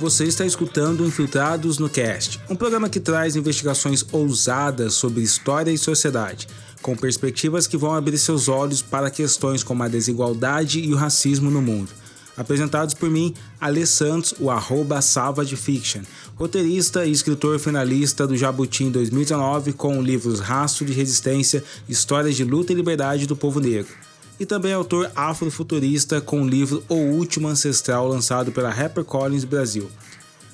Você está escutando Infiltrados no Cast, um programa que traz investigações ousadas sobre história e sociedade, com perspectivas que vão abrir seus olhos para questões como a desigualdade e o racismo no mundo. Apresentados por mim, Alê Santos, o arroba Salva de Fiction, roteirista e escritor finalista do Jabuti em 2019 com livros Rastro de Resistência, Histórias de Luta e Liberdade do Povo Negro e também autor afrofuturista com o livro O Último Ancestral, lançado pela HarperCollins Brasil.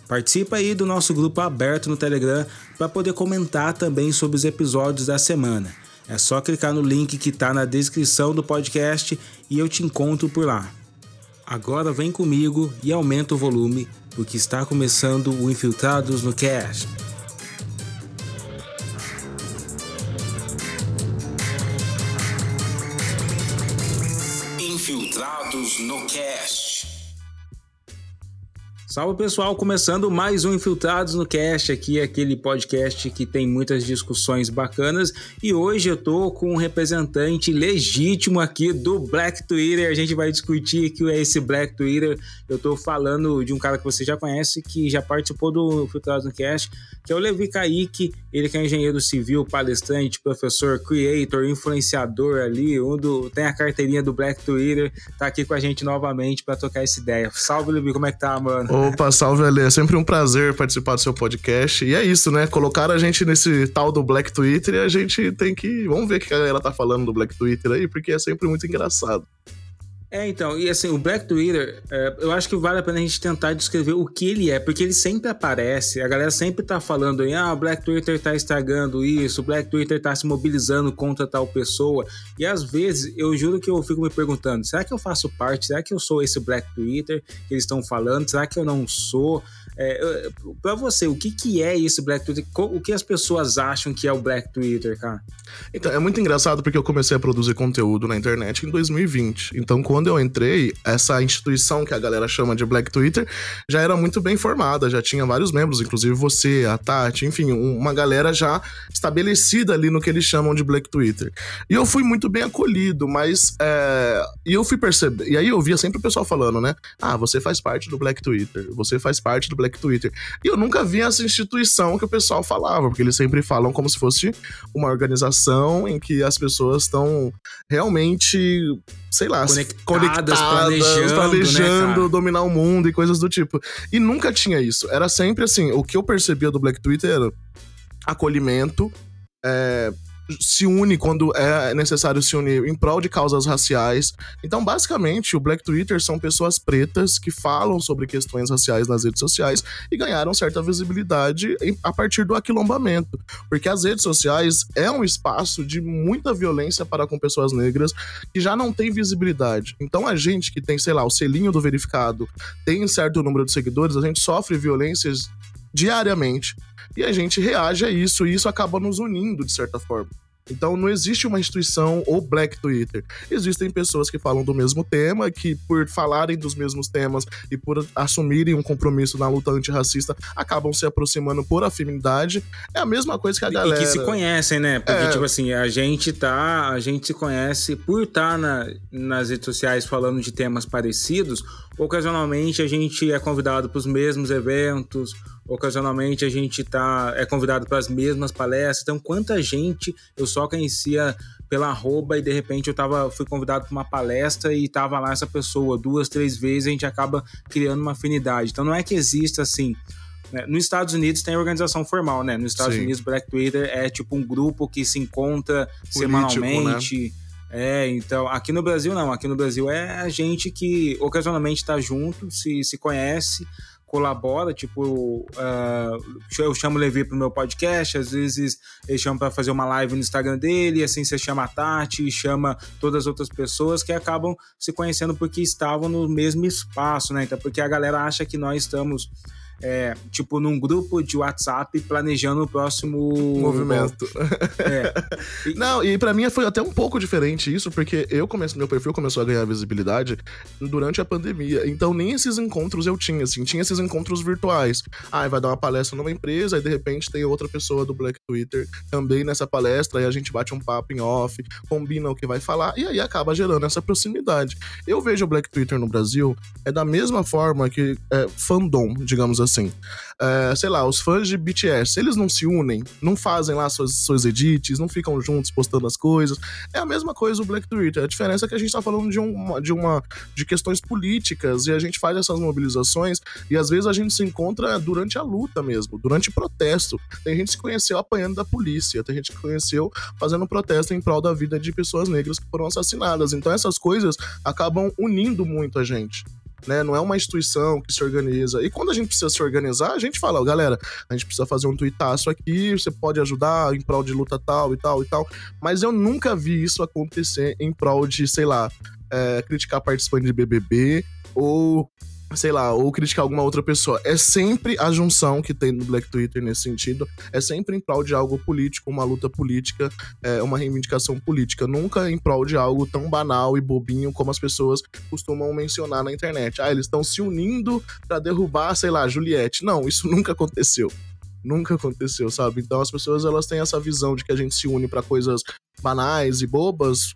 Participa aí do nosso grupo aberto no Telegram para poder comentar também sobre os episódios da semana. É só clicar no link que está na descrição do podcast e eu te encontro por lá. Agora vem comigo e aumenta o volume, porque está começando o Infiltrados no Cast. No Cast. Salve pessoal, começando mais um Infiltrados no Cast, aqui aquele podcast que tem muitas discussões bacanas e hoje eu tô com um representante legítimo aqui do Black Twitter. A gente vai discutir que é esse Black Twitter. Eu tô falando de um cara que você já conhece, que já participou do Infiltrados no Cast, que é o Levi Kaique, ele que é engenheiro civil, palestrante, professor, creator, influenciador ali, um do, tem a carteirinha do Black Twitter, tá aqui com a gente novamente para trocar essa ideia. Salve, Levi, como é que tá, mano? Opa, salve, Ale. É sempre um prazer participar do seu podcast. E é isso, né? Colocaram a gente nesse tal do Black Twitter e a gente tem que. Vamos ver o que a galera tá falando do Black Twitter aí, porque é sempre muito engraçado. É, então, e assim, o Black Twitter, é, eu acho que vale a pena a gente tentar descrever o que ele é, porque ele sempre aparece, a galera sempre tá falando aí, ah, o Black Twitter tá estragando isso, o Black Twitter tá se mobilizando contra tal pessoa, e às vezes eu juro que eu fico me perguntando, será que eu faço parte, será que eu sou esse Black Twitter que eles estão falando, será que eu não sou? É, para você, o que, que é esse Black Twitter? O que as pessoas acham que é o Black Twitter, cara? Então, é muito engraçado porque eu comecei a produzir conteúdo na internet em 2020. Então, quando eu entrei, essa instituição que a galera chama de Black Twitter já era muito bem formada, já tinha vários membros, inclusive você, a Tati, enfim, uma galera já estabelecida ali no que eles chamam de Black Twitter. E eu fui muito bem acolhido, mas. É... E eu fui perceber. E aí eu via sempre o pessoal falando, né? Ah, você faz parte do Black Twitter, você faz parte do Black Black Twitter. E eu nunca vi essa instituição que o pessoal falava, porque eles sempre falam como se fosse uma organização em que as pessoas estão realmente, sei lá, conectadas, conectadas planejando, planejando né, dominar o mundo e coisas do tipo. E nunca tinha isso. Era sempre assim, o que eu percebia do Black Twitter era acolhimento, é, se une quando é necessário se unir em prol de causas raciais. Então, basicamente, o Black Twitter são pessoas pretas que falam sobre questões raciais nas redes sociais e ganharam certa visibilidade a partir do aquilombamento. Porque as redes sociais é um espaço de muita violência para com pessoas negras que já não tem visibilidade. Então, a gente que tem, sei lá, o selinho do verificado, tem certo número de seguidores, a gente sofre violências diariamente e a gente reage a isso, e isso acaba nos unindo de certa forma. Então não existe uma instituição ou Black Twitter. Existem pessoas que falam do mesmo tema, que por falarem dos mesmos temas e por assumirem um compromisso na luta antirracista, acabam se aproximando por afinidade. É a mesma coisa que a galera. E que se conhecem, né? Porque, é... tipo assim, a gente tá. A gente se conhece por estar tá na, nas redes sociais falando de temas parecidos. Ocasionalmente a gente é convidado para os mesmos eventos Ocasionalmente a gente tá, é convidado para as mesmas palestras. Então, quanta gente eu só conhecia pela arroba e de repente eu tava, fui convidado para uma palestra e tava lá essa pessoa duas, três vezes, a gente acaba criando uma afinidade. Então não é que exista assim. Né? Nos Estados Unidos tem organização formal, né? Nos Estados Sim. Unidos, Black Twitter é tipo um grupo que se encontra Político, semanalmente. Né? É, então, aqui no Brasil não, aqui no Brasil é a gente que ocasionalmente está junto, se, se conhece, colabora, tipo, uh, eu chamo o Levi pro meu podcast, às vezes ele chama para fazer uma live no Instagram dele, assim você chama a Tati, chama todas as outras pessoas que acabam se conhecendo porque estavam no mesmo espaço, né? Então, porque a galera acha que nós estamos é, tipo, num grupo de WhatsApp planejando o próximo movimento. É. E... Não, e para mim foi até um pouco diferente isso, porque eu comecei, meu perfil começou a ganhar visibilidade durante a pandemia. Então nem esses encontros eu tinha, assim, tinha esses encontros virtuais. Ah, vai dar uma palestra numa empresa, e de repente tem outra pessoa do Black Twitter também nessa palestra, aí a gente bate um papo em off, combina o que vai falar, e aí acaba gerando essa proximidade. Eu vejo o Black Twitter no Brasil é da mesma forma que é, fandom, digamos assim. É, sei lá, os fãs de BTS, eles não se unem, não fazem lá suas, suas edits, não ficam juntos postando as coisas. É a mesma coisa o Black Twitter. A diferença é que a gente tá falando de uma, de uma de questões políticas e a gente faz essas mobilizações e às vezes a gente se encontra durante a luta mesmo, durante protesto. Tem gente que se conheceu apanhando da polícia, tem gente que conheceu fazendo protesto em prol da vida de pessoas negras que foram assassinadas. Então essas coisas acabam unindo muito a gente né? Não é uma instituição que se organiza. E quando a gente precisa se organizar, a gente fala, galera, a gente precisa fazer um tuitaço aqui, você pode ajudar em prol de luta tal e tal e tal. Mas eu nunca vi isso acontecer em prol de, sei lá, é, criticar participante de BBB ou sei lá, ou criticar alguma outra pessoa. É sempre a junção que tem no Black Twitter nesse sentido. É sempre em prol de algo político, uma luta política, é, uma reivindicação política. Nunca em prol de algo tão banal e bobinho como as pessoas costumam mencionar na internet. Ah, eles estão se unindo para derrubar, sei lá, Juliette. Não, isso nunca aconteceu. Nunca aconteceu, sabe? Então as pessoas elas têm essa visão de que a gente se une para coisas banais e bobas,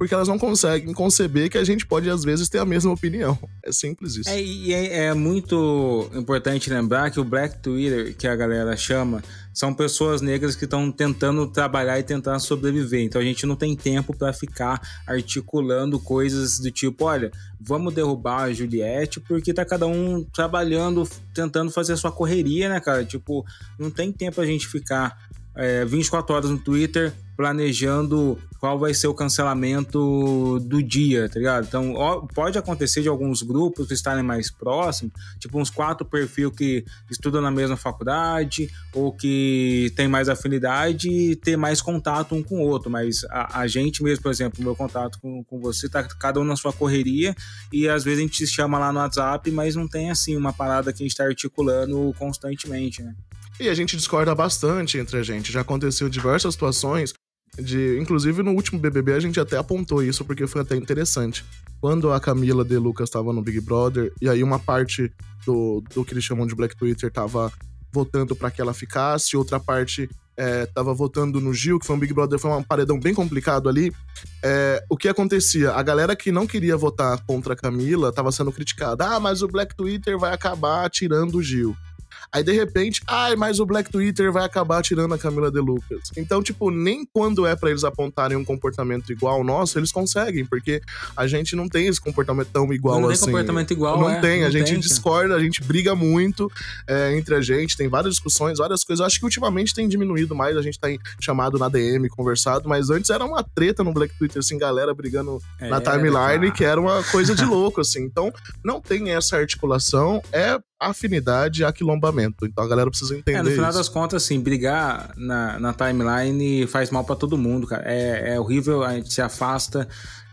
porque elas não conseguem conceber que a gente pode, às vezes, ter a mesma opinião. É simples isso. É, e é, é, muito importante lembrar que o Black Twitter, que a galera chama, são pessoas negras que estão tentando trabalhar e tentar sobreviver. Então a gente não tem tempo para ficar articulando coisas do tipo, olha, vamos derrubar a Juliette porque tá cada um trabalhando, tentando fazer a sua correria, né, cara? Tipo, não tem tempo a gente ficar é, 24 horas no Twitter planejando qual vai ser o cancelamento do dia, tá ligado? Então, ó, pode acontecer de alguns grupos estarem mais próximos, tipo uns quatro perfis que estudam na mesma faculdade ou que tem mais afinidade e ter mais contato um com o outro, mas a, a gente mesmo, por exemplo, o meu contato com, com você tá cada um na sua correria e às vezes a gente se chama lá no WhatsApp, mas não tem assim uma parada que a gente está articulando constantemente, né? E a gente discorda bastante entre a gente. Já aconteceu diversas situações de, inclusive no último BBB a gente até apontou isso porque foi até interessante. Quando a Camila De Lucas estava no Big Brother e aí uma parte do, do que eles chamam de Black Twitter tava votando para que ela ficasse, outra parte é, tava votando no Gil, que foi um Big Brother, foi um paredão bem complicado ali. É, o que acontecia? A galera que não queria votar contra a Camila tava sendo criticada. Ah, mas o Black Twitter vai acabar tirando o Gil. Aí de repente, ai, mas o Black Twitter vai acabar tirando a Camila De Lucas. Então, tipo, nem quando é para eles apontarem um comportamento igual ao nosso, eles conseguem, porque a gente não tem esse comportamento tão igual não assim. Não tem comportamento igual, Não é, tem, não a gente tem, discorda, a gente briga muito é, entre a gente, tem várias discussões, várias coisas. Eu acho que ultimamente tem diminuído mais, a gente tá chamado na DM, conversado, mas antes era uma treta no Black Twitter, assim, galera brigando é, na timeline, que era uma coisa de louco, assim. Então, não tem essa articulação, é afinidade e aquilombamento. Então a galera precisa entender. É, no final isso. das contas, assim, brigar na, na timeline faz mal para todo mundo, cara. É, é horrível, a gente se afasta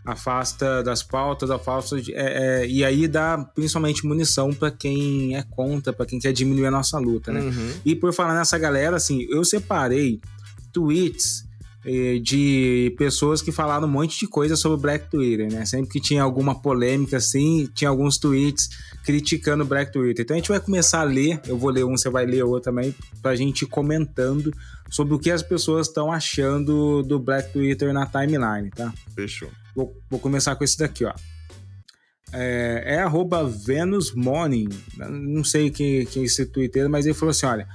afasta das pautas, afasta de, é, é, e aí dá principalmente munição para quem é contra, para quem quer diminuir a nossa luta, né? Uhum. E por falar nessa galera, assim, eu separei tweets de pessoas que falaram um monte de coisa sobre o Black Twitter, né? Sempre que tinha alguma polêmica assim, tinha alguns tweets criticando o Black Twitter. Então a gente vai começar a ler, eu vou ler um, você vai ler outro também, pra gente ir comentando sobre o que as pessoas estão achando do Black Twitter na timeline, tá? Fechou. Vou, vou começar com esse daqui, ó. É, é arroba Venus Morning. Não sei quem, quem é esse Twitter, mas ele falou assim: olha.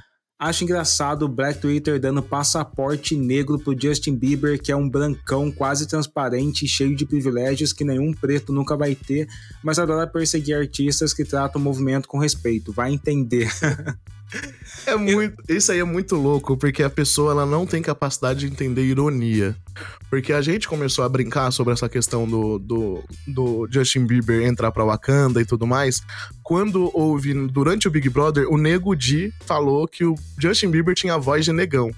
Acho engraçado o Black Twitter dando passaporte negro pro Justin Bieber, que é um brancão quase transparente cheio de privilégios que nenhum preto nunca vai ter, mas adora perseguir artistas que tratam o movimento com respeito. Vai entender. É muito, isso aí é muito louco, porque a pessoa ela não tem capacidade de entender ironia. Porque a gente começou a brincar sobre essa questão do, do, do Justin Bieber entrar pra Wakanda e tudo mais. Quando houve, durante o Big Brother, o Nego Di falou que o Justin Bieber tinha a voz de negão.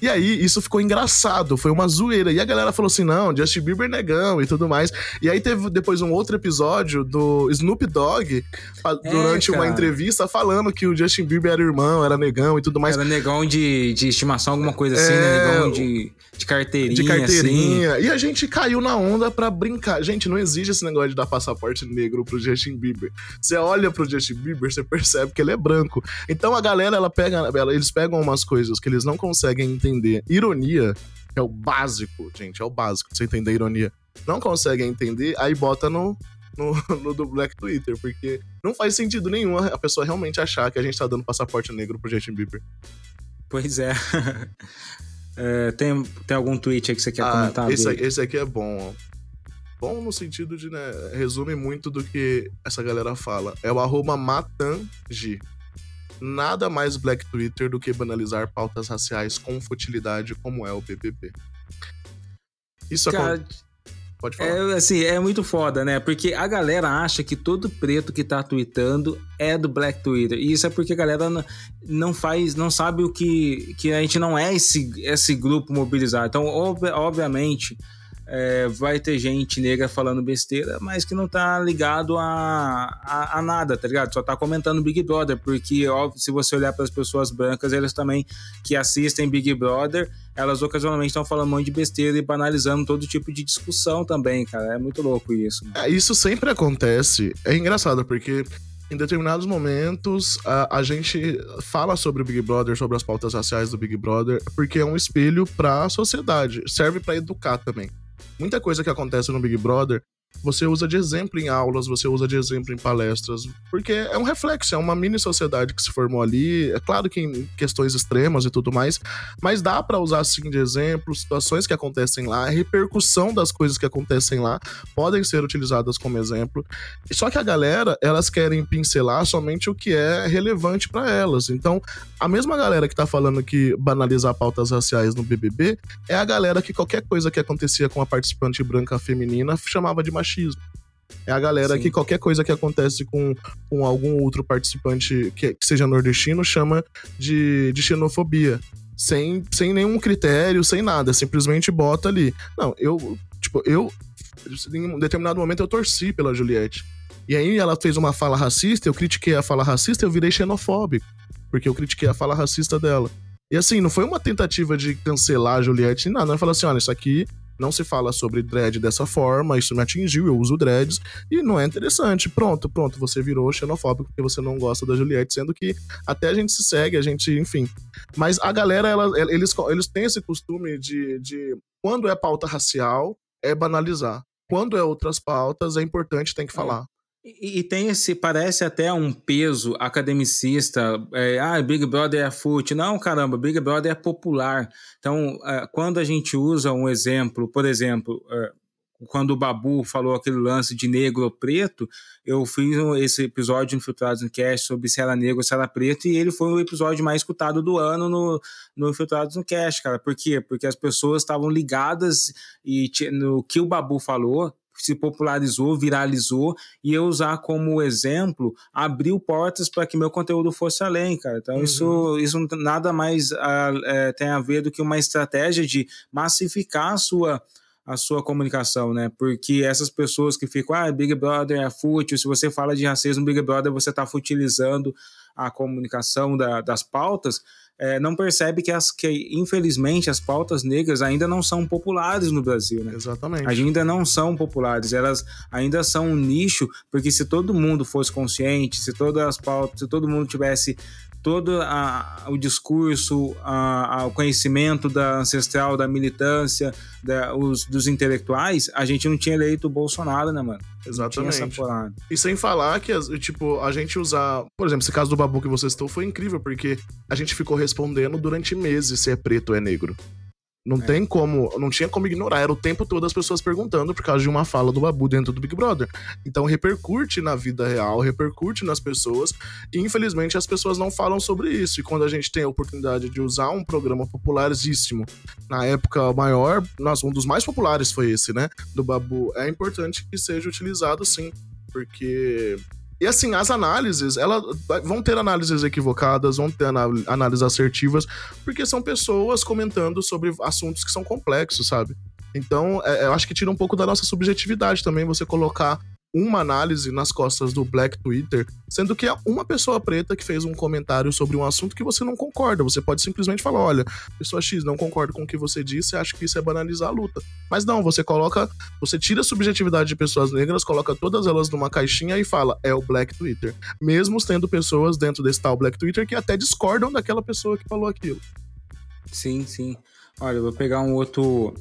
E aí, isso ficou engraçado, foi uma zoeira. E a galera falou assim: não, Justin Bieber negão e tudo mais. E aí teve depois um outro episódio do Snoop Dogg, é, durante uma entrevista, falando que o Justin Bieber era irmão, era negão e tudo mais. Era negão de, de estimação, alguma coisa assim, né? é? Negão de, de carteirinha. De carteirinha. Assim. E a gente caiu na onda pra brincar. Gente, não existe esse negócio de dar passaporte negro pro Justin Bieber. Você olha pro Justin Bieber, você percebe que ele é branco. Então a galera, ela pega, eles pegam umas coisas que eles não conseguem entender. Ironia é o básico, gente, é o básico pra você entender ironia. Não conseguem entender, aí bota no, no, no, do Black Twitter, porque não faz sentido nenhum a pessoa realmente achar que a gente tá dando passaporte negro pro Justin Bieber. Pois é. é tem, tem algum tweet aí que você quer ah, comentar? Esse, esse aqui é bom, Bom no sentido de, né, resume muito do que essa galera fala. É o arroba matangi nada mais Black Twitter do que banalizar pautas raciais com futilidade como é o BBB. Isso acontece. Pode falar. É, assim, é muito foda, né? Porque a galera acha que todo preto que tá tweetando é do Black Twitter. E isso é porque a galera não faz, não sabe o que. que a gente não é esse, esse grupo mobilizado. Então, ob, obviamente é, vai ter gente negra falando besteira, mas que não tá ligado a, a, a, nada, tá ligado? Só tá comentando Big Brother, porque óbvio, se você olhar para as pessoas brancas, elas também que assistem Big Brother, elas ocasionalmente estão falando um monte de besteira e banalizando todo tipo de discussão também, cara. É muito louco isso. É, isso sempre acontece. É engraçado, porque em determinados momentos a, a, gente fala sobre o Big Brother, sobre as pautas raciais do Big Brother, porque é um espelho para a sociedade, serve para educar também muita coisa que acontece no Big Brother você usa de exemplo em aulas, você usa de exemplo em palestras, porque é um reflexo, é uma mini sociedade que se formou ali. É claro que em questões extremas e tudo mais, mas dá para usar assim de exemplo situações que acontecem lá, a repercussão das coisas que acontecem lá podem ser utilizadas como exemplo. Só que a galera, elas querem pincelar somente o que é relevante para elas. Então, a mesma galera que tá falando que banalizar pautas raciais no BBB é a galera que qualquer coisa que acontecia com a participante branca feminina chamava de machismo. É a galera Sim. que qualquer coisa que acontece com, com algum outro participante que, que seja nordestino chama de, de xenofobia. Sem, sem nenhum critério, sem nada. Simplesmente bota ali. Não, eu. Tipo, eu. Em um determinado momento eu torci pela Juliette. E aí ela fez uma fala racista, eu critiquei a fala racista, eu virei xenofóbico. Porque eu critiquei a fala racista dela. E assim, não foi uma tentativa de cancelar a Juliette nada. Ela falou assim: olha, isso aqui não se fala sobre dread dessa forma, isso me atingiu, eu uso dreads, e não é interessante. Pronto, pronto, você virou xenofóbico porque você não gosta da Juliette, sendo que até a gente se segue, a gente, enfim. Mas a galera, ela, eles, eles têm esse costume de, de, quando é pauta racial, é banalizar. Quando é outras pautas, é importante, tem que é. falar. E, e, tem esse, parece até um peso academicista. É, ah, Big Brother é fute. Não, caramba, Big Brother é popular. Então, é, quando a gente usa um exemplo, por exemplo, é, quando o Babu falou aquele lance de negro ou preto, eu fiz esse episódio Infiltrados no Cast sobre se era negro ou se era preto, e ele foi o episódio mais escutado do ano no, no Infiltrados no Cast, cara. Por quê? Porque as pessoas estavam ligadas e no que o Babu falou, se popularizou, viralizou, e eu usar como exemplo abriu portas para que meu conteúdo fosse além, cara. Então uhum. isso, isso nada mais a, é, tem a ver do que uma estratégia de massificar a sua a sua comunicação, né? Porque essas pessoas que ficam, ah, Big Brother é fútil, se você fala de racismo, Big Brother, você está futilizando a comunicação da, das pautas, é, não percebe que, as, que, infelizmente, as pautas negras ainda não são populares no Brasil, né? Exatamente. Ainda não são populares, elas ainda são um nicho, porque se todo mundo fosse consciente, se todas as pautas, se todo mundo tivesse todo a, o discurso, a, a, o conhecimento da ancestral, da militância, da, os, dos intelectuais, a gente não tinha eleito o Bolsonaro, né, mano? Exatamente. E sem falar que, tipo, a gente usar. Por exemplo, esse caso do Babu que você citou foi incrível, porque a gente ficou respondendo durante meses se é preto ou é negro. Não é. tem como, não tinha como ignorar, era o tempo todo as pessoas perguntando por causa de uma fala do Babu dentro do Big Brother. Então repercute na vida real, repercute nas pessoas, e infelizmente as pessoas não falam sobre isso. E quando a gente tem a oportunidade de usar um programa popularíssimo, na época maior, nossa, um dos mais populares foi esse, né, do Babu, é importante que seja utilizado sim, porque E assim, as análises, elas vão ter análises equivocadas, vão ter análises assertivas, porque são pessoas comentando sobre assuntos que são complexos, sabe? Então, é, eu acho que tira um pouco da nossa subjetividade também você colocar uma análise nas costas do Black Twitter, sendo que é uma pessoa preta que fez um comentário sobre um assunto que você não concorda. Você pode simplesmente falar: olha, pessoa X, não concordo com o que você disse, acho que isso é banalizar a luta. Mas não, você coloca, você tira a subjetividade de pessoas negras, coloca todas elas numa caixinha e fala: é o Black Twitter. Mesmo tendo pessoas dentro desse tal Black Twitter que até discordam daquela pessoa que falou aquilo. Sim, sim. Olha, eu vou pegar um outro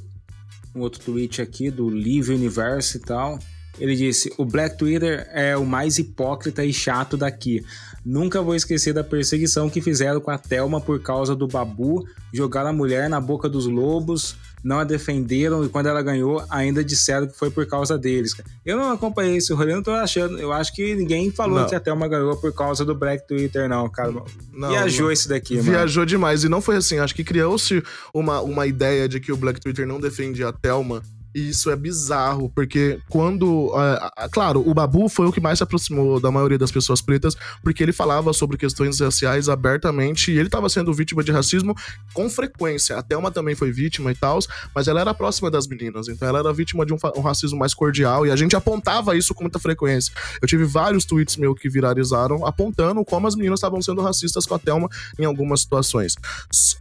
um outro tweet aqui do Live Universo e tal. Ele disse: O Black Twitter é o mais hipócrita e chato daqui. Nunca vou esquecer da perseguição que fizeram com a Thelma por causa do Babu, jogaram a mulher na boca dos lobos, não a defenderam e quando ela ganhou, ainda disseram que foi por causa deles. Eu não acompanhei esse rolê, não tô achando. Eu acho que ninguém falou não. que a Thelma ganhou por causa do Black Twitter, não, cara. Não, Viajou não. esse daqui, mano. Viajou demais. E não foi assim. Acho que criou-se uma, uma ideia de que o Black Twitter não defende a Thelma e isso é bizarro, porque quando. É, claro, o Babu foi o que mais se aproximou da maioria das pessoas pretas, porque ele falava sobre questões raciais abertamente e ele estava sendo vítima de racismo com frequência. A Thelma também foi vítima e tal, mas ela era próxima das meninas, então ela era vítima de um, um, racismo mais cordial e a gente apontava isso com muita frequência. Eu tive vários tweets meus que viralizaram apontando como as meninas estavam sendo racistas com a Thelma em algumas situações.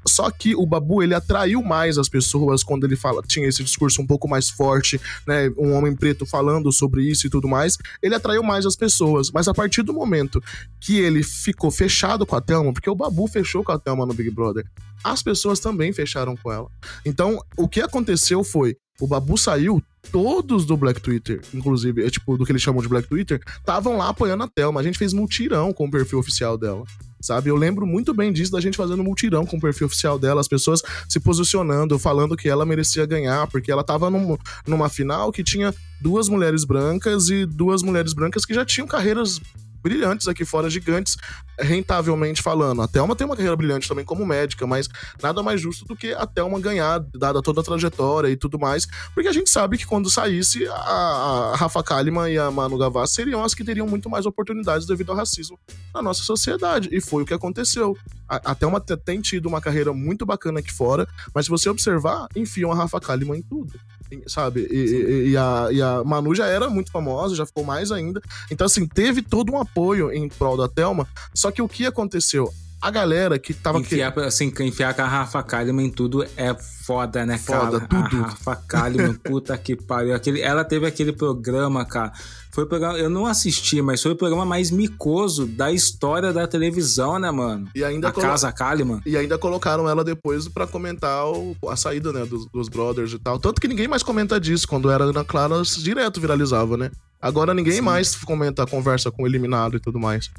Só que o Babu, ele atraiu mais as pessoas quando ele fala, tinha esse discurso um pouco mais mais forte, né? Um homem preto falando sobre isso e tudo mais, ele atraiu mais as pessoas. Mas a partir do momento que ele ficou fechado com a Thelma, porque o Babu fechou com a Thelma no Big Brother, as pessoas também fecharam com ela. Então, o que aconteceu foi, o Babu saiu, todos do Black Twitter, inclusive, é tipo, do que eles chamam de Black Twitter, estavam lá apoiando a Thelma. A gente fez mutirão com o perfil oficial dela sabe? Eu lembro muito bem disso, da gente fazendo multirão com o perfil oficial dela, as pessoas se posicionando, falando que ela merecia ganhar, porque ela tava num, numa final que tinha duas mulheres brancas e duas mulheres brancas que já tinham carreiras brilhantes aqui fora, gigantes, rentavelmente falando. A Thelma tem uma carreira brilhante também como médica, mas nada mais justo do que a Thelma ganhar, dada toda a trajetória e tudo mais, porque a gente sabe que quando saísse, a, Rafa Kalimann e a Manu Gavassi seriam as que teriam muito mais oportunidades devido ao racismo na nossa sociedade, e foi o que aconteceu. A Thelma tem tido uma carreira muito bacana aqui fora, mas se você observar, enfiam a Rafa Kalimann em tudo sabe? E, e, e, a, e a Manu já era muito famosa, já ficou mais ainda. Então, assim, teve todo um apoio em prol da Thelma. Só que o que aconteceu? A galera que tava... Enfiar, que... assim, enfiar a Rafa Kalimann em tudo é foda, né, foda, cara? tudo. A Rafa Kalimann, puta que pariu. Aquele, ela teve aquele programa, cara. Foi o programa, eu não assisti, mas foi o programa mais micoso da história da televisão, né, mano? E ainda a colo... Casa Kalimann. E ainda colocaram ela depois para comentar o, a saída, né, dos, dos, brothers e tal. Tanto que ninguém mais comenta disso. Quando era Ana Clara, direto viralizava, né? Agora ninguém Sim. mais comenta a conversa com o eliminado e tudo mais.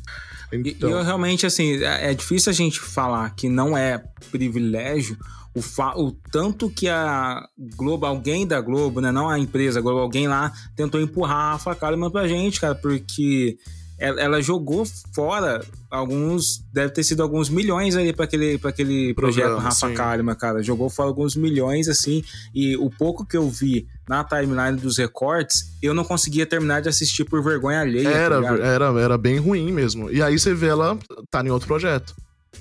Então... E, eu realmente, assim, é, é difícil a gente falar que não é privilégio, o, fa o tanto que a Globo, alguém da Globo, né, não a empresa Globo, alguém lá tentou empurrar a Kalimann pra gente, cara, porque ela, ela, jogou fora alguns, deve ter sido alguns milhões ali para aquele, pra aquele projeto Rafa sim. Kalimann, cara, jogou fora alguns milhões, assim, e o pouco que eu vi na timeline dos recortes, eu não conseguia terminar de assistir por vergonha alheia. Tá era, tá era, era bem ruim mesmo. E aí você vê ela tá em outro projeto.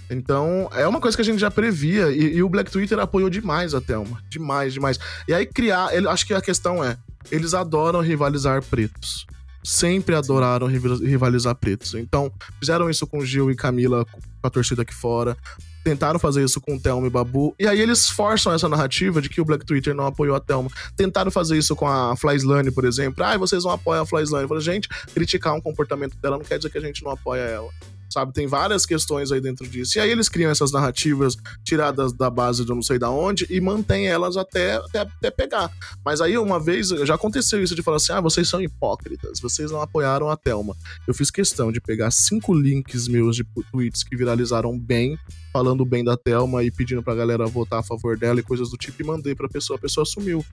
Então, é uma coisa que a gente já previa e, e, o Black Twitter apoiou demais a Thelma. Demais, demais. E aí criar, ele, acho que a questão é, eles adoram rivalizar pretos. Sempre adoraram rivalizar pretos. Então, fizeram isso com Gil e Camila, com a torcida aqui fora. Tentaram fazer isso com Thelma e Babu. E aí eles forçam essa narrativa de que o Black Twitter não apoiou a Thelma. Tentaram fazer isso com a Flyslane, por exemplo. Ah, vocês não apoiam a Flyslane. Falei, gente, criticar um comportamento dela não quer dizer que a gente não apoia ela sabe? Tem várias questões aí dentro disso. E aí eles criam essas narrativas tiradas da base de eu não sei da onde e mantêm elas até, até, até, pegar. Mas aí uma vez já aconteceu isso de falar assim: ah, vocês são hipócritas, vocês não apoiaram a Thelma. Eu fiz questão de pegar cinco links meus de tweets que viralizaram bem, falando bem da Thelma e pedindo pra galera votar a favor dela e coisas do tipo, e mandei pra pessoa. A pessoa sumiu.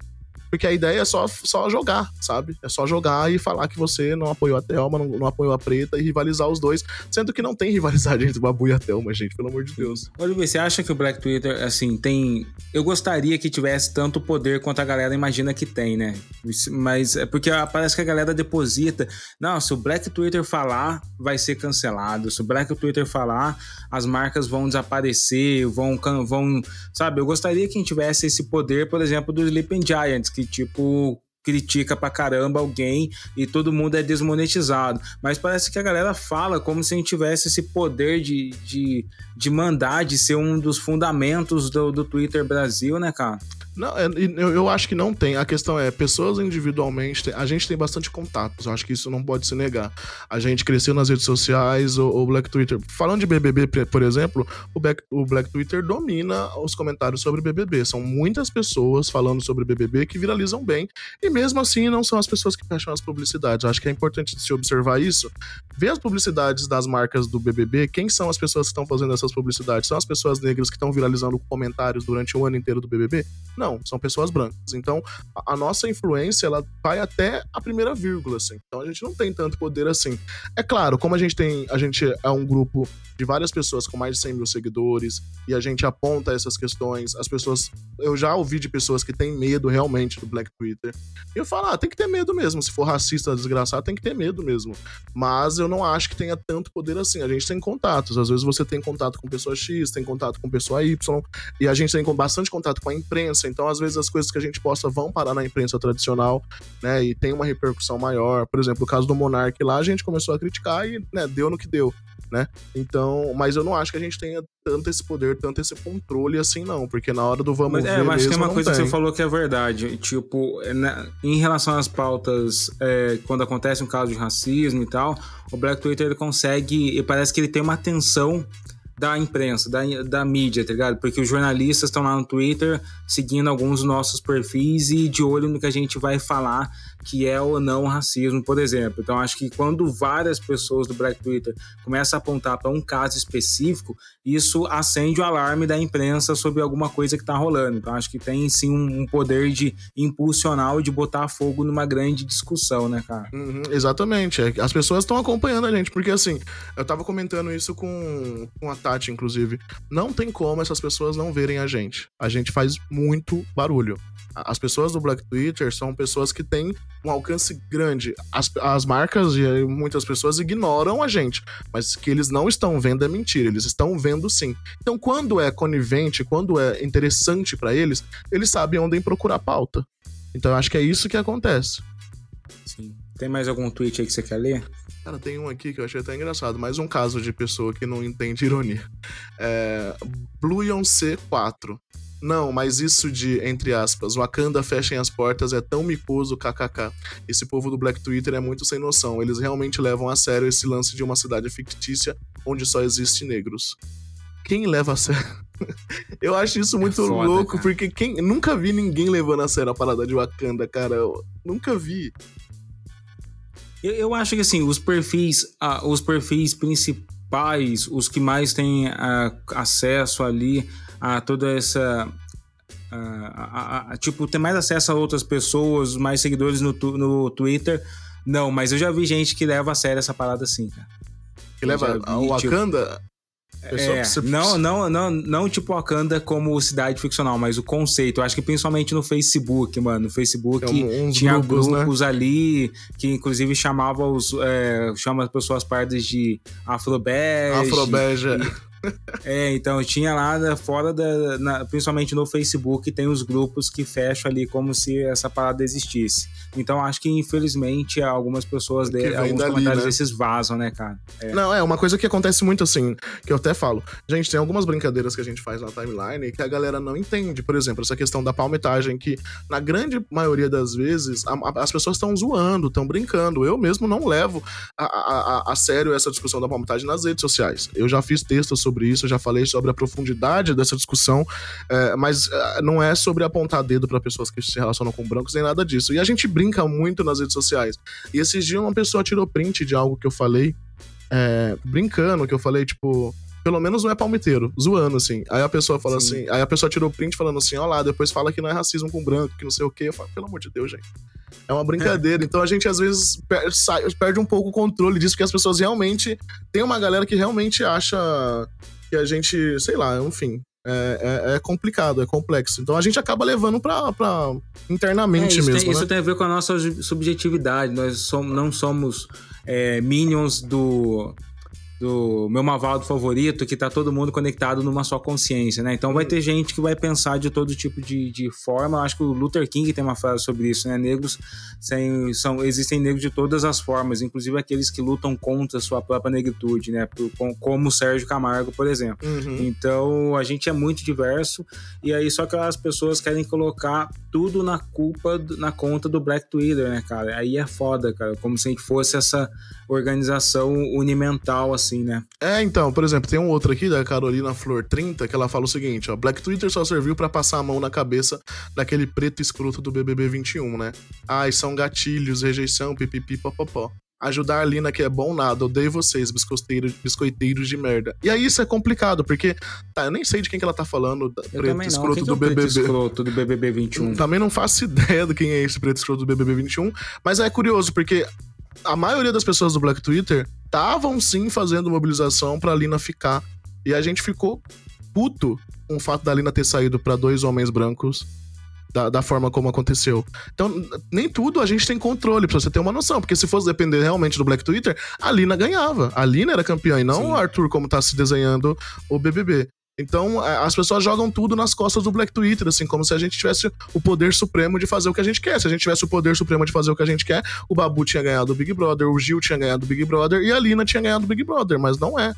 Porque a ideia é só, só jogar, sabe? É só jogar e falar que você não apoiou a Thelma, não, não apoiou a Preta e rivalizar os dois. Sendo que não tem rivalidade entre o Babu e a Thelma, gente, pelo amor de Deus. Oliver, você acha que o Black Twitter, assim, tem. Eu gostaria que tivesse tanto poder quanto a galera imagina que tem, né? Mas é porque parece que a galera deposita. Não, se o Black Twitter falar, vai ser cancelado. Se o Black Twitter falar, as marcas vão desaparecer, vão. vão sabe? Eu gostaria que a gente tivesse esse poder, por exemplo, do Sleeping Giants, que tipo critica pra caramba alguém e todo mundo é desmonetizado. Mas parece que a galera fala como se a gente tivesse esse poder de, de, de mandar, de ser um dos fundamentos do, do Twitter Brasil, né, cara? Não, é, eu, eu acho que não tem. A questão é, pessoas individualmente, a gente tem bastante contatos, eu acho que isso não pode se negar. A gente cresceu nas redes sociais, o, o Black Twitter. Falando de BBB, por exemplo, o Black, o Black Twitter domina os comentários sobre BBB. São muitas pessoas falando sobre BBB que viralizam bem, e mesmo assim não são as pessoas que fecham as publicidades. Eu acho que é importante se observar isso. Ver as publicidades das marcas do BBB, quem são as pessoas que estão fazendo essas publicidades? São as pessoas negras que estão viralizando comentários durante o ano inteiro do BBB? Não não, são pessoas brancas. Então, a, a, nossa influência, ela vai até a primeira vírgula, assim. Então, a gente não tem tanto poder assim. É claro, como a gente tem, a gente é um grupo de várias pessoas com mais de 100 mil seguidores e a gente aponta essas questões, as pessoas, eu já ouvi de pessoas que têm medo realmente do Black Twitter. E eu falo, ah, tem que ter medo mesmo. Se for racista, desgraçado, tem que ter medo mesmo. Mas eu não acho que tenha tanto poder assim. A gente tem contatos. Às vezes você tem contato com pessoa X, tem contato com pessoa Y, e a gente tem bastante contato com a imprensa. Então, às vezes, as coisas que a gente posta vão parar na imprensa tradicional, né? E tem uma repercussão maior. Por exemplo, o caso do Monark lá, a gente começou a criticar e né, deu no que deu. Né? Então, mas eu não acho que a gente tenha tanto esse poder, tanto esse controle assim, não, porque na hora do vamos mas, é, ver. É, mas tem uma coisa tem. que você falou que é verdade. Tipo, é, né, em relação às pautas, é, quando acontece um caso de racismo e tal, o Black Twitter ele consegue. E parece que ele tem uma atenção da imprensa, da, da mídia, tá ligado? Porque os jornalistas estão lá no Twitter seguindo alguns dos nossos perfis e de olho no que a gente vai falar que é ou não racismo, por exemplo. Então, acho que quando várias pessoas do Black Twitter começam a apontar para um caso específico, isso acende o alarme da imprensa sobre alguma coisa que está rolando. Então, acho que tem sim um, poder de impulsionar ou de botar fogo numa grande discussão, né, cara? Uhum, exatamente. É as pessoas estão acompanhando a gente, porque assim, eu tava comentando isso com, com a Tati, inclusive. Não tem como essas pessoas não verem a gente. A gente faz muito barulho. As pessoas do Black Twitter são pessoas que têm um alcance grande. As, as marcas e muitas pessoas ignoram a gente, mas que eles não estão vendo é mentira, eles estão vendo sim. Então, quando é conivente, quando é interessante para eles, eles sabem onde procurar pauta. Então, eu acho que é isso que acontece. Sim. Tem mais algum tweet aí que você quer ler? Cara, tem um aqui que eu achei até engraçado. Mais um caso de pessoa que não entende ironia. É... Blue C 4. Não, mas isso de, entre aspas, Wakanda fechem as portas é tão micoso, kkk. Esse povo do Black Twitter é muito sem noção. Eles realmente levam a sério esse lance de uma cidade fictícia onde só existe negros. Quem leva a sério? Eu acho isso é muito é foda, louco, cara. porque quem nunca vi ninguém levando a sério a parada de Wakanda, cara. Eu nunca vi. Eu, eu acho que assim, os perfis, ah, os perfis principais, os que mais têm ah, acesso ali a toda essa. A, a, a, tipo, ter mais acesso a outras pessoas, mais seguidores no, no Twitter. Não, mas eu já vi gente que leva a sério essa parada assim, cara. Que leva vi, o Wakanda. Tipo, é, não, não, não, não tipo Wakanda como cidade ficcional, mas o conceito. Eu acho que principalmente no Facebook, mano. No Facebook é tinha grupos, né? grupos né? ali que inclusive chamava os. É, chama as pessoas pardas de Afrobege. Afrobege. É, então tinha lá fora da. Na, principalmente no Facebook, tem os grupos que fecham ali como se essa parada existisse. Então acho que infelizmente algumas pessoas de, alguns dali, comentários né? desses vazam, né, cara? É. Não, é uma coisa que acontece muito assim, que eu até falo. Gente, tem algumas brincadeiras que a gente faz na timeline que a galera não entende. Por exemplo, essa questão da palmetagem, que na grande maioria das vezes a, a, as pessoas estão zoando, estão brincando. Eu mesmo não levo a, a, sério essa discussão da palmetagem nas redes sociais. Eu já fiz textos sobre isso, já falei sobre a profundidade dessa discussão, é, mas é, não é sobre apontar dedo para pessoas que se relacionam com brancos nem nada disso. E a gente brinca muito nas redes sociais. E esses dias uma pessoa tirou print de algo que eu falei, é, brincando, que eu falei, tipo, pelo menos não é palmiteiro, zoando, assim. Aí a pessoa fala Sim. assim, aí a pessoa tirou o print falando assim, ó lá, depois fala que não é racismo com branco, que não sei o quê. Eu falo, pelo amor de Deus, gente. É uma brincadeira. então a gente às vezes perde um pouco o controle disso, porque as pessoas realmente. Tem uma galera que realmente acha que a gente, sei lá, enfim, é, é, é, complicado, é complexo. Então a gente acaba levando pra, pra internamente é, isso mesmo. Tem, né? Isso tem a ver com a nossa subjetividade. Nós somos, não somos é, minions do do meu Mavaldo favorito, que tá todo mundo conectado numa só consciência, né? Então vai ter gente que vai pensar de todo tipo de, de forma. Acho que o Luther King tem uma frase sobre isso, né? Negros sem, são, existem negros de todas as formas, inclusive aqueles que lutam contra a sua própria negritude, né? Por, como o Sérgio Camargo, por exemplo. Uhum. Então a gente é muito diverso, e aí só que as pessoas querem colocar tudo na culpa, na conta do Black Twitter, né, cara? Aí é foda, cara. Como se a gente fosse essa organização unimental, assim, né? É, então, por exemplo, tem um outro aqui da Carolina Flor 30 que ela fala o seguinte: ó, Black Twitter só serviu para passar a mão na cabeça daquele preto escroto do BBB 21, né? Ai, são gatilhos, rejeição, pipipi, popopó. Ajudar a Lina que é bom nada, odeio vocês, biscoiteiros, biscoiteiros de merda. E aí isso é complicado, porque tá, eu nem sei de quem que ela tá falando, eu preto escroto do é BBB. Preto escroto do BBB 21. Também não faço ideia de quem é esse preto escroto do BBB 21, mas é curioso porque a maioria das pessoas do Black Twitter estavam sim fazendo mobilização pra Lina ficar. E a gente ficou puto com o fato da Lina ter saído para dois homens brancos da, da, forma como aconteceu. Então, nem tudo a gente tem controle, pra você ter uma noção. Porque se fosse depender realmente do Black Twitter, a Lina ganhava. A Lina era campeã e não Sim. o Arthur, como tá se desenhando o BBB. Então, as pessoas jogam tudo nas costas do Black Twitter, assim, como se a gente tivesse o poder supremo de fazer o que a gente quer. Se a gente tivesse o poder supremo de fazer o que a gente quer, o Babu tinha ganhado o Big Brother, o Gil tinha ganhado o Big Brother e a Lina tinha ganhado o Big Brother, mas não é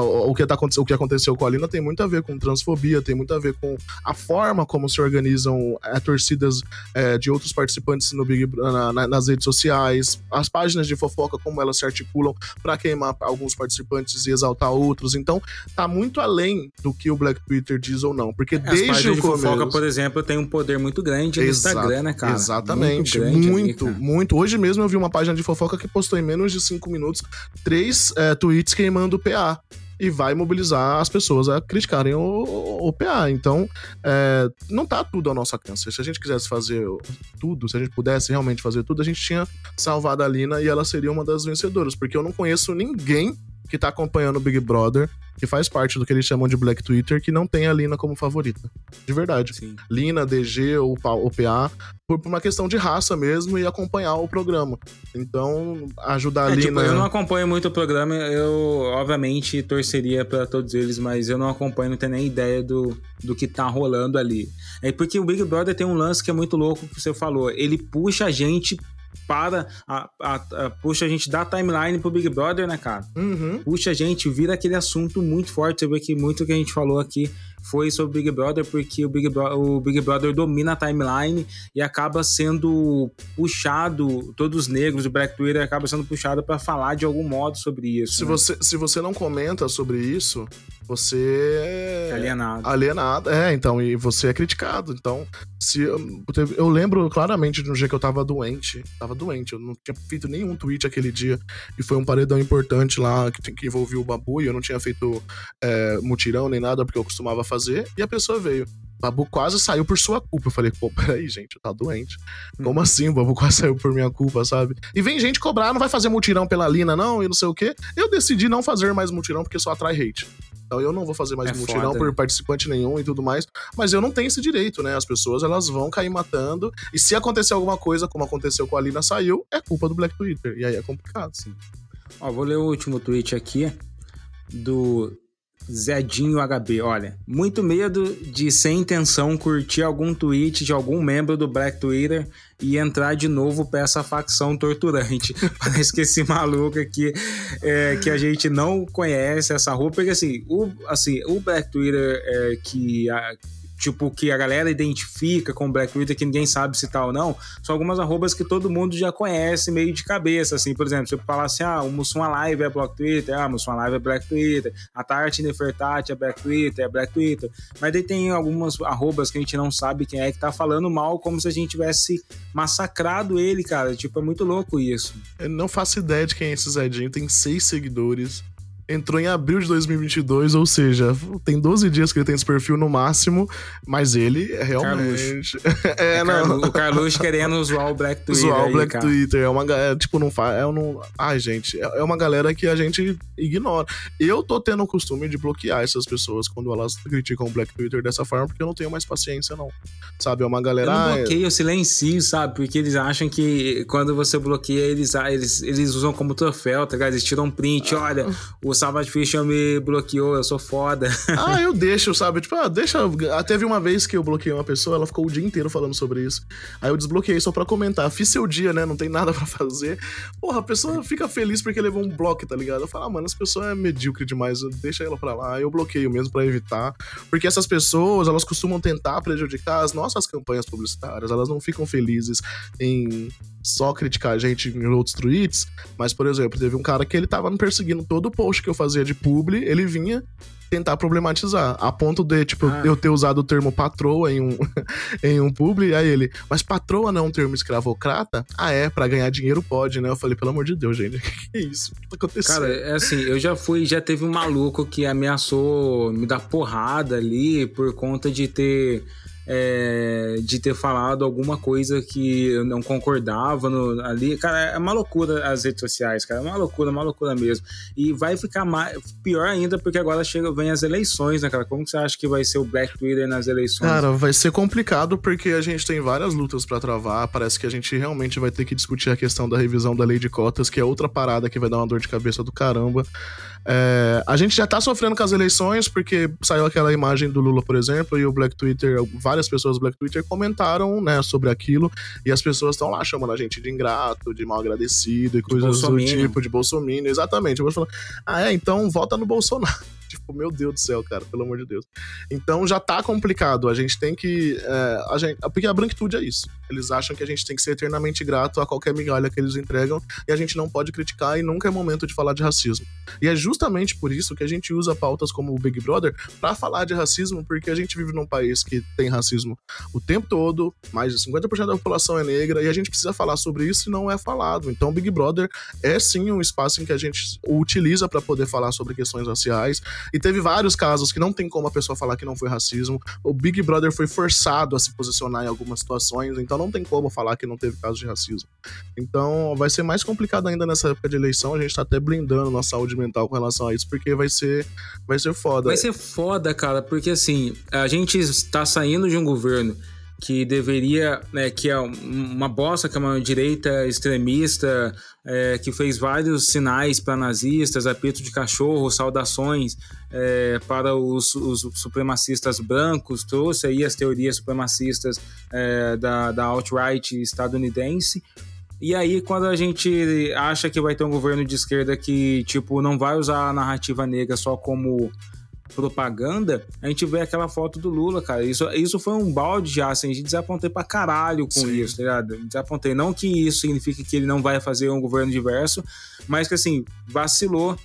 o que, tá, o que aconteceu com a Lina tem muito a ver com transfobia, tem muito a ver com a forma como se organizam é, torcidas é, de outros participantes no Big, na, na, nas redes sociais, as páginas de fofoca, como elas se articulam para queimar alguns participantes e exaltar outros. Então, tá muito além do que o Black Twitter diz ou não. Porque desde o começo... de fofoca, por exemplo, tem um poder muito grande no Instagram, né, cara? Exatamente. Muito, muito, ali, muito, Hoje mesmo eu vi uma página de fofoca que postou em menos de cinco minutos três é, tweets queimando o PA e vai mobilizar as pessoas a criticarem o, o PA. Então, é, não tá tudo ao nosso alcance. Se a gente quisesse fazer tudo, se a gente pudesse realmente fazer tudo, a gente tinha salvado a Lina e ela seria uma das vencedoras, porque eu não conheço ninguém que tá acompanhando o Big Brother, que faz parte do que eles chamam de Black Twitter, que não tem a Lina como favorita. De verdade. Sim. Lina, DG ou o PA, por uma questão de raça mesmo e acompanhar o programa. Então, ajudar a é, Lina. Tipo, eu não acompanho muito o programa, eu obviamente torceria para todos eles, mas eu não acompanho, não tenho nem ideia do, do que tá rolando ali. É porque o Big Brother tem um lance que é muito louco que você falou. Ele puxa a gente para a, a, a, puxa a gente dá timeline pro Big Brother, né, cara? Uhum. Puxa a gente, vira aquele assunto muito forte. Você vê que muito que a gente falou aqui foi sobre o Big Brother, porque o Big, Bro o Big Brother domina a timeline e acaba sendo puxado, todos os negros do Black Twitter acaba sendo puxado para falar de algum modo sobre isso. Se, né? você, se você não comenta sobre isso, você é alienado. Alienado, é, então, e você é criticado. Então, se eu, eu lembro claramente de um dia que eu tava doente, tava doente, eu não tinha feito nenhum tweet aquele dia, e foi um paredão importante lá que, que envolvia o Babu, e eu não tinha feito é, mutirão nem nada, porque eu costumava fazer e a pessoa veio. Babu quase saiu por sua culpa. Eu falei, pô, peraí, gente, tá doente. Como assim? O Babu quase saiu por minha culpa, sabe? E vem gente cobrar, não vai fazer mutirão pela Lina, não, e não sei o quê. Eu decidi não fazer mais mutirão porque só atrai hate. Então eu não vou fazer mais é mutirão foda, por né? participante nenhum e tudo mais. Mas eu não tenho esse direito, né? As pessoas, elas vão cair matando. E se acontecer alguma coisa, como aconteceu com a Lina saiu, é culpa do Black Twitter. E aí é complicado, sim. Ó, vou ler o último tweet aqui do Zedinho HB, olha, muito medo de sem intenção curtir algum tweet de algum membro do Black Twitter e entrar de novo pra essa facção torturante. Parece que esse maluco aqui é, que a gente não conhece essa roupa, porque assim, o, assim, o Black Twitter é, que, a, tipo, que a galera identifica com Black Twitter, que ninguém sabe se tá ou não, são algumas arrobas que todo mundo já conhece meio de cabeça, assim, por exemplo, se eu falar assim, ah, o Mussum Live é Black Twitter, ah, Mussum Live é Black Twitter, a Tarte Nefertati é Black Twitter, é Black Twitter, mas daí tem algumas arrobas que a gente não sabe quem é que tá falando mal, como se a gente tivesse massacrado ele, cara, tipo, é muito louco isso. Eu não faço ideia de quem é esse Zedinho, tem seis seguidores, entrou em abril de 2022, ou seja, tem 12 dias que ele tem esse perfil no máximo, mas ele é realmente. é, não. O Carlos querendo zoar o Black Twitter. Zoar o Black. Twitter. É uma galera, tipo, não faz. É um, ai, gente, é uma galera que a gente ignora. Eu tô tendo o costume de bloquear essas pessoas quando elas criticam o Black Twitter dessa forma, porque eu não tenho mais paciência, não. Sabe? É uma galera. Eu não ah, bloqueio, eu silencio, sabe? Porque eles acham que quando você bloqueia, eles, eles, eles usam como troféu, tá ligado? Eles tiram um print, Ah. olha, o Savage Fisher me bloqueou, eu sou foda. Ah, eu deixo, sabe? Tipo, ah, deixa. Teve uma vez que eu bloqueei uma pessoa, ela ficou o dia inteiro falando sobre isso. Aí eu desbloqueei só pra comentar. Fiz seu dia, né? Não tem nada pra fazer. Porra, a pessoa fica feliz porque levou um bloco, tá ligado? Eu falo, ah, mano, essa pessoa é medíocre demais, deixa ela pra lá. Eu bloqueio mesmo pra evitar. Porque essas pessoas, elas costumam tentar prejudicar as nossas campanhas publicitárias. Elas não ficam felizes em só criticar a gente em outros tweets. Mas, por exemplo, teve um cara que ele tava me perseguindo todo post que eu fazia de publi, ele vinha tentar problematizar, a ponto de, tipo, Ah. eu ter usado o termo patroa em um, em um publi, aí ele, mas patroa não é um termo escravocrata? Ah, é, pra ganhar dinheiro pode, né? Eu falei, pelo amor de Deus, gente, que que é isso? O que tá acontecendo? Cara, é assim, eu já fui, já teve um maluco que ameaçou me dar porrada ali por conta de ter. É, de ter falado alguma coisa que eu não concordava no- ali. Cara, é uma loucura as redes sociais, cara. É uma loucura, uma loucura mesmo. E vai ficar mais, pior ainda porque agora chega, vem as eleições, né, cara? Como você acha que vai ser o Black Twitter nas eleições? Cara, vai ser complicado porque a gente tem várias lutas pra travar. Parece que a gente realmente vai ter que discutir a questão da revisão da lei de cotas, que é outra parada que vai dar uma dor de cabeça do caramba. É, a gente já tá sofrendo com as eleições porque saiu aquela imagem do Lula, por exemplo, e o Black Twitter, várias pessoas do Black Twitter comentaram, né, sobre aquilo, e as pessoas estão lá chamando a gente de ingrato, de mal agradecido e coisas do tipo, de bolsominion, exatamente. Eu vou falar, ah, é, então vota no Bolsonaro. Tipo, meu Deus do céu, cara, pelo amor de Deus. Então já tá complicado. A gente tem que. é, a gente, porque a branquitude é isso. Eles acham que a gente tem que ser eternamente grato a qualquer migalha que eles entregam e a gente não pode criticar e nunca é momento de falar de racismo. E é justamente por isso que a gente usa pautas como o Big Brother para falar de racismo, porque a gente vive num país que tem racismo o tempo todo, mais de 50% da população é negra e a gente precisa falar sobre isso e não é falado. Então o Big Brother é sim um espaço em que a gente utiliza para poder falar sobre questões raciais. E teve vários casos que não tem como a pessoa falar que não foi racismo. O Big Brother foi forçado a se posicionar em algumas situações, então não tem como falar que não teve caso de racismo. Então vai ser mais complicado ainda nessa época de eleição. A gente tá até blindando nossa saúde mental com relação a isso, porque vai ser, vai ser foda. Vai ser foda, cara, porque assim, a gente está saindo de um governo que deveria, né, que é uma bosta, que é uma direita extremista, é, que fez vários sinais para nazistas, apito de cachorro, saudações é, para os, os supremacistas brancos, trouxe aí as teorias supremacistas é, da, da alt-right estadunidense. E aí, quando a gente acha que vai ter um governo de esquerda que, tipo, não vai usar a narrativa negra só como propaganda, a gente vê aquela foto do Lula, cara. Isso, isso foi um balde já, assim, a gente desapontei pra caralho com Sim. isso, tá ligado? Desapontei. Não que isso signifique que ele não vai fazer um governo diverso, mas que, assim, vacilou.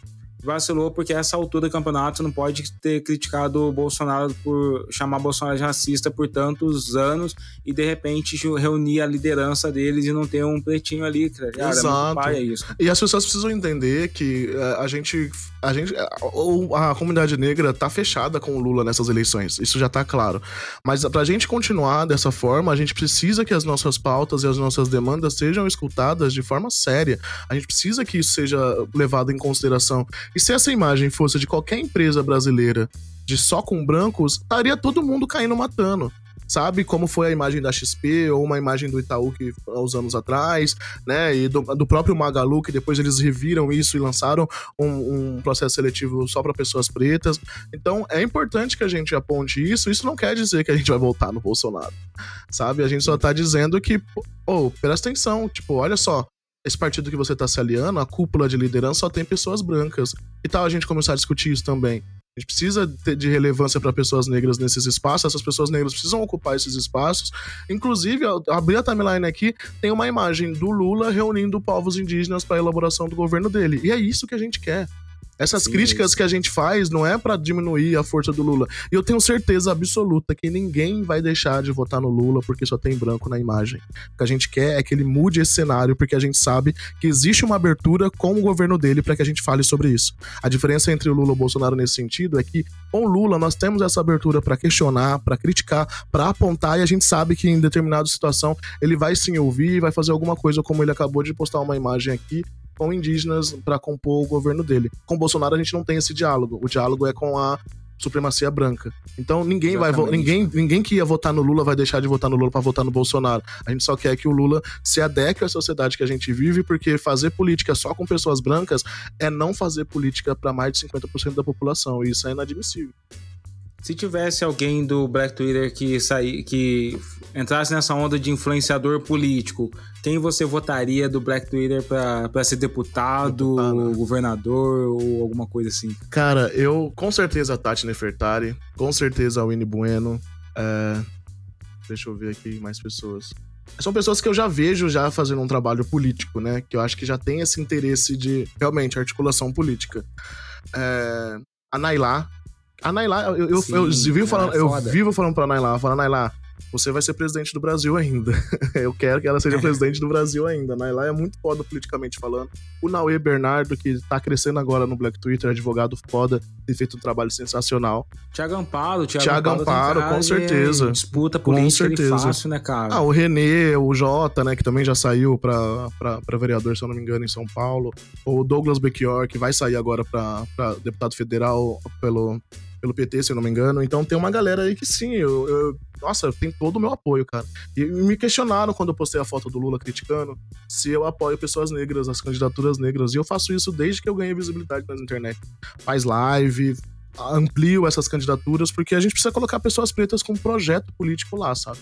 Vacilou porque a essa altura do campeonato não pode ter criticado o Bolsonaro por chamar Bolsonaro de racista por tantos anos e de repente reunir a liderança deles e não ter um pretinho ali, cara. Cara, É Exato. paia isso. E as pessoas precisam entender que eh, a gente. A gente. A, a comunidade negra tá fechada com o Lula nessas eleições. Isso já tá claro. Mas pra gente continuar dessa forma, a gente precisa que as nossas pautas e as nossas demandas sejam escutadas de forma séria. A gente precisa que isso seja levado em consideração. E se essa imagem fosse de qualquer empresa brasileira de só com brancos, estaria todo mundo caindo matando. Sabe como foi a imagem da XP ou uma imagem do Itaú que uns anos atrás, né? E do, do próprio Magalu, que depois eles reviram isso e lançaram um, um processo seletivo só para pessoas pretas. Então é importante que a gente aponte isso. Isso não quer dizer que a gente vai voltar no Bolsonaro, sabe? A gente só tá dizendo que, pô, presta atenção, tipo, olha só. Esse partido que você tá se aliando, a cúpula de liderança só tem pessoas brancas. Que tal a gente começar a discutir isso também? A gente precisa de relevância para pessoas negras nesses espaços, essas pessoas negras precisam ocupar esses espaços. Inclusive, abri a timeline aqui, tem uma imagem do Lula reunindo povos indígenas para a elaboração do governo dele. E é isso que a gente quer. Essas Sim, críticas é que a gente faz não é para diminuir a força do Lula. E eu tenho certeza absoluta que ninguém vai deixar de votar no Lula porque só tem branco na imagem. O que a gente quer é que ele mude esse cenário, porque a gente sabe que existe uma abertura com o governo dele para que a gente fale sobre isso. A diferença entre o Lula e o Bolsonaro nesse sentido é que com o Lula nós temos essa abertura para questionar, para criticar, para apontar e a gente sabe que em determinada situação ele vai sim ouvir e vai fazer alguma coisa como ele acabou de postar uma imagem aqui com indígenas para compor o governo dele. Com Bolsonaro a gente não tem esse diálogo. O diálogo é com a supremacia branca. Então ninguém Exatamente. vai ninguém ninguém que ia votar no Lula vai deixar de votar no Lula para votar no Bolsonaro. A gente só quer que o Lula se adeque à sociedade que a gente vive, porque fazer política só com pessoas brancas é não fazer política para mais de 50% da população, e isso é inadmissível. Se tivesse alguém do Black Twitter que sair, que entrasse nessa onda de influenciador político, quem você votaria do Black Twitter para ser deputado, Deputada. governador ou alguma coisa assim? Cara, eu com certeza a Tati Nefertari, com certeza a Winnie Bueno. É... Deixa eu ver aqui mais pessoas. São pessoas que eu já vejo já fazendo um trabalho político, né? Que eu acho que já tem esse interesse de realmente articulação política. É... A Nailá, a Nailá, eu, eu, Sim, eu, vivo, falando, é eu vivo falando pra Nailá, falando, Nailá, você vai ser presidente do Brasil ainda. eu quero que ela seja presidente do Brasil ainda. A Nailá é muito foda politicamente falando. O Naue Bernardo, que tá crescendo agora no Black Twitter, advogado foda, tem feito um trabalho sensacional. Tiago Amparo, Tiago, Tiago Amparo, com certeza. Disputa política com certeza. fácil, né, cara? Ah, o Renê, o Jota, né, que também já saiu pra, pra, pra vereador, se eu não me engano, em São Paulo. O Douglas Becchior, que vai sair agora pra, pra deputado federal pelo pelo PT, se eu não me engano. Então tem uma galera aí que sim, eu, eu nossa, tem todo o meu apoio, cara. E me questionaram quando eu postei a foto do Lula criticando se eu apoio pessoas negras, as candidaturas negras. E eu faço isso desde que eu ganhei visibilidade na internet. Faz live, amplio essas candidaturas, porque a gente precisa colocar pessoas pretas com projeto político lá, sabe?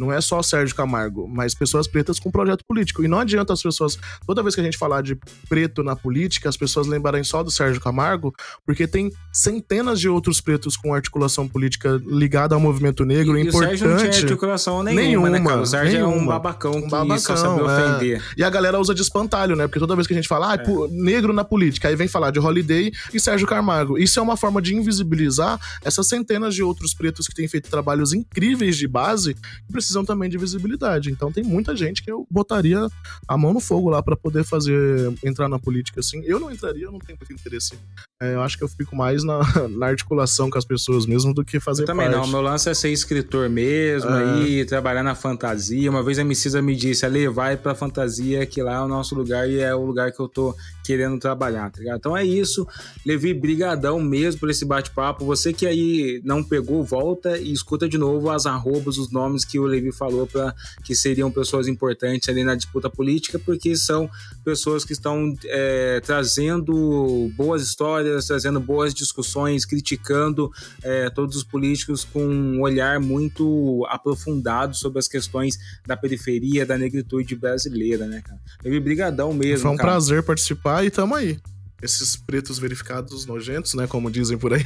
Não é só Sérgio Camargo, mas pessoas pretas com projeto político. E não adianta as pessoas, toda vez que a gente falar de preto na política, as pessoas lembrarem só do Sérgio Camargo, porque tem centenas de outros pretos com articulação política ligada ao movimento negro. E, importante. o Sérgio não tinha articulação nenhuma, nenhuma né, cara? O Sérgio nenhuma. é um babacão um que babacão, só sabe ofender. É. E a galera usa de espantalho, né? Porque toda vez que a gente fala, ah, é. negro na política, aí vem falar de Holiday e Sérgio Camargo. Isso é uma forma de invisibilizar essas centenas de outros pretos que têm feito trabalhos incríveis de base que precisam também de visibilidade. Então tem muita gente que eu botaria a mão no fogo lá para poder fazer entrar na política assim. Eu não entraria, eu não tenho muito interesse. É, eu acho que eu fico mais na, na, articulação com as pessoas mesmo do que fazer eu também parte. não, meu lance é ser escritor mesmo, é. aí trabalhar na fantasia. Uma vez a Micisa me disse, ali vai pra fantasia que lá é o nosso lugar e é o lugar que eu tô querendo trabalhar, tá ligado? Então é isso. Levi, brigadão mesmo por esse bate-papo. Você que aí não pegou, volta e escuta de novo as arrobas, os nomes que o Levi falou para que seriam pessoas importantes ali na disputa política, porque são pessoas que estão é, trazendo boas histórias, trazendo boas discussões, criticando é, todos os políticos com um olhar muito aprofundado sobre as questões da periferia, da negritude brasileira, né, cara? Levi, brigadão mesmo, Foi um cara. prazer participar e tamo aí. Esses pretos verificados nojentos, né? Como dizem por aí.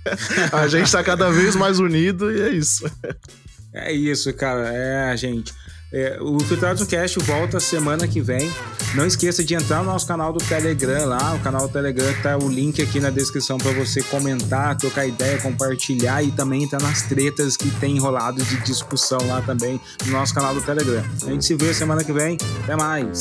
a gente tá cada vez mais unido e é isso. É isso, cara. É, gente. É, o Filtrados no Cast volta semana que vem. Não esqueça de entrar no nosso canal do Telegram lá. O canal do Telegram tá o link aqui na descrição para você comentar, trocar ideia, compartilhar e também entrar nas tretas que tem enrolado de discussão lá também no nosso canal do Telegram. A gente se vê semana que vem. Até mais.